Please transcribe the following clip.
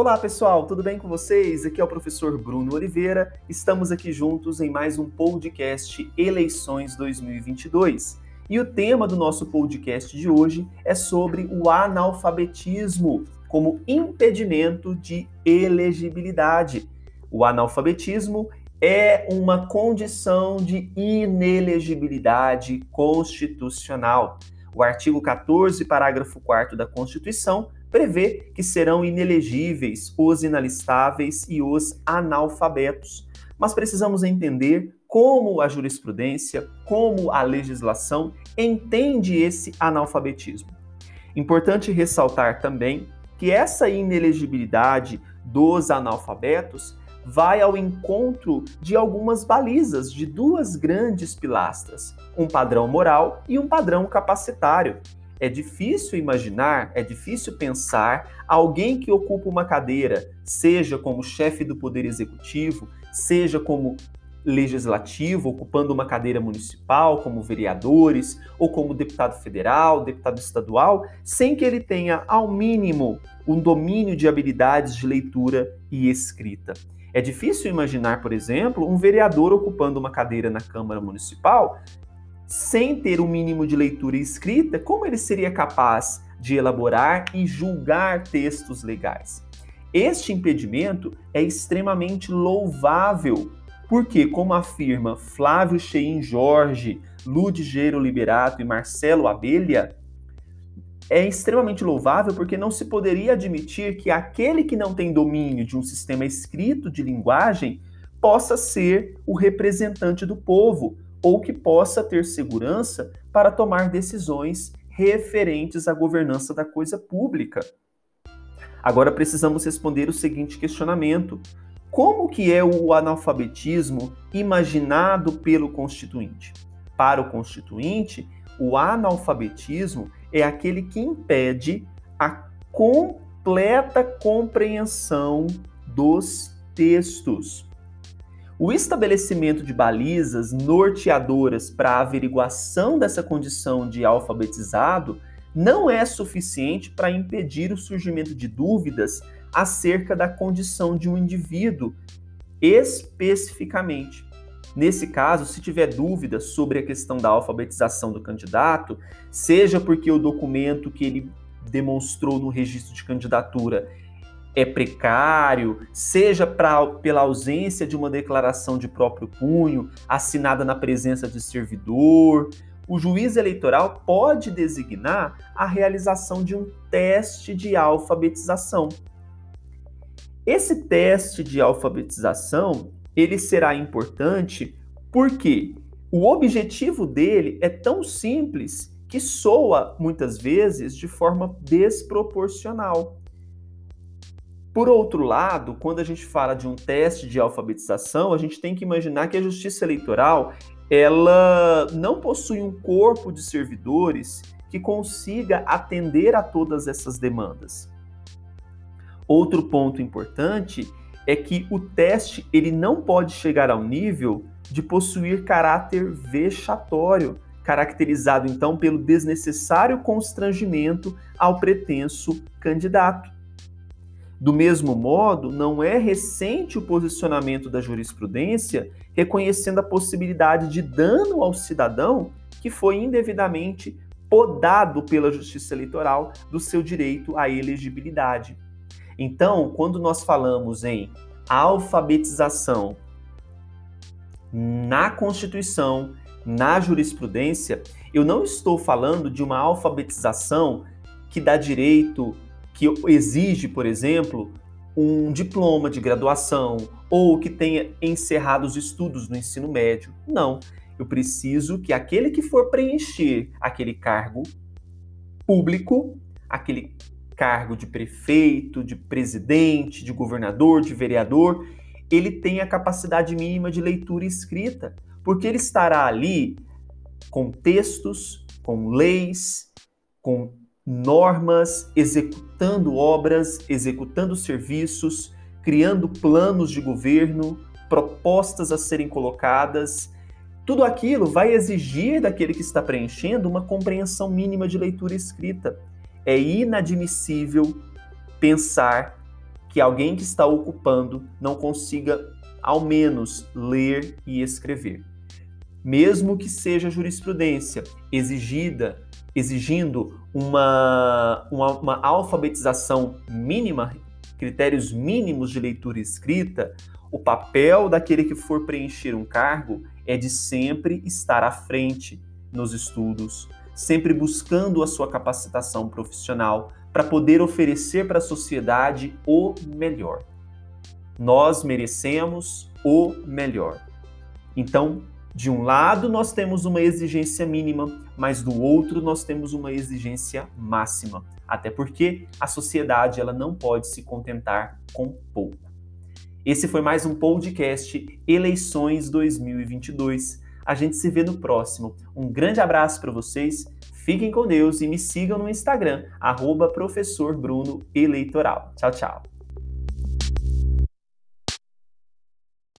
Olá pessoal, tudo bem com vocês? Aqui é o professor Bruno Oliveira. Estamos aqui juntos em mais um podcast Eleições 2022. E o tema do nosso podcast de hoje é sobre o analfabetismo como impedimento de elegibilidade. O analfabetismo é uma condição de inelegibilidade constitucional. O artigo 14, parágrafo 4 da Constituição prevê que serão inelegíveis os inalistáveis e os analfabetos. Mas precisamos entender como a jurisprudência, como a legislação entende esse analfabetismo. Importante ressaltar também que essa inelegibilidade dos analfabetos vai ao encontro de algumas balizas, de duas grandes pilastras, um padrão moral e um padrão capacitário. É difícil imaginar, é difícil pensar alguém que ocupa uma cadeira, seja como chefe do Poder Executivo, seja como legislativo, ocupando uma cadeira municipal, como vereadores, ou como deputado federal, deputado estadual, sem que ele tenha, ao mínimo, um domínio de habilidades de leitura e escrita. É difícil imaginar, por exemplo, um vereador ocupando uma cadeira na Câmara Municipal sem ter o um mínimo de leitura e escrita, como ele seria capaz de elaborar e julgar textos legais? Este impedimento é extremamente louvável, porque, como afirma Flávio Cheim Jorge, Ludigero Liberato e Marcelo Abelha, é extremamente louvável porque não se poderia admitir que aquele que não tem domínio de um sistema escrito de linguagem possa ser o representante do povo, ou que possa ter segurança para tomar decisões referentes à governança da coisa pública. Agora precisamos responder o seguinte questionamento: como que é o analfabetismo imaginado pelo constituinte? Para o constituinte, o analfabetismo é aquele que impede a completa compreensão dos textos. O estabelecimento de balizas norteadoras para a averiguação dessa condição de alfabetizado não é suficiente para impedir o surgimento de dúvidas acerca da condição de um indivíduo especificamente. Nesse caso, se tiver dúvidas sobre a questão da alfabetização do candidato, seja porque o documento que ele demonstrou no registro de candidatura é precário, seja pra, pela ausência de uma declaração de próprio punho, assinada na presença de servidor, o juiz eleitoral pode designar a realização de um teste de alfabetização. Esse teste de alfabetização, ele será importante porque o objetivo dele é tão simples que soa muitas vezes de forma desproporcional. Por outro lado, quando a gente fala de um teste de alfabetização, a gente tem que imaginar que a justiça eleitoral ela não possui um corpo de servidores que consiga atender a todas essas demandas. Outro ponto importante é que o teste ele não pode chegar ao nível de possuir caráter vexatório, caracterizado então pelo desnecessário constrangimento ao pretenso candidato. Do mesmo modo, não é recente o posicionamento da jurisprudência reconhecendo a possibilidade de dano ao cidadão que foi indevidamente podado pela Justiça Eleitoral do seu direito à elegibilidade. Então, quando nós falamos em alfabetização na Constituição, na jurisprudência, eu não estou falando de uma alfabetização que dá direito que exige, por exemplo, um diploma de graduação ou que tenha encerrado os estudos no ensino médio. Não. Eu preciso que aquele que for preencher aquele cargo público, aquele cargo de prefeito, de presidente, de governador, de vereador, ele tenha a capacidade mínima de leitura e escrita, porque ele estará ali com textos, com leis, com normas, executando obras, executando serviços, criando planos de governo, propostas a serem colocadas. Tudo aquilo vai exigir daquele que está preenchendo uma compreensão mínima de leitura escrita. É inadmissível pensar que alguém que está ocupando não consiga, ao menos, ler e escrever. Mesmo que seja jurisprudência exigida, exigindo uma, uma, uma alfabetização mínima, critérios mínimos de leitura e escrita, o papel daquele que for preencher um cargo é de sempre estar à frente nos estudos, sempre buscando a sua capacitação profissional para poder oferecer para a sociedade o melhor. Nós merecemos o melhor. Então, de um lado, nós temos uma exigência mínima, mas do outro, nós temos uma exigência máxima. Até porque a sociedade ela não pode se contentar com pouco. Esse foi mais um podcast Eleições 2022. A gente se vê no próximo. Um grande abraço para vocês, fiquem com Deus e me sigam no Instagram, arroba. Tchau, tchau.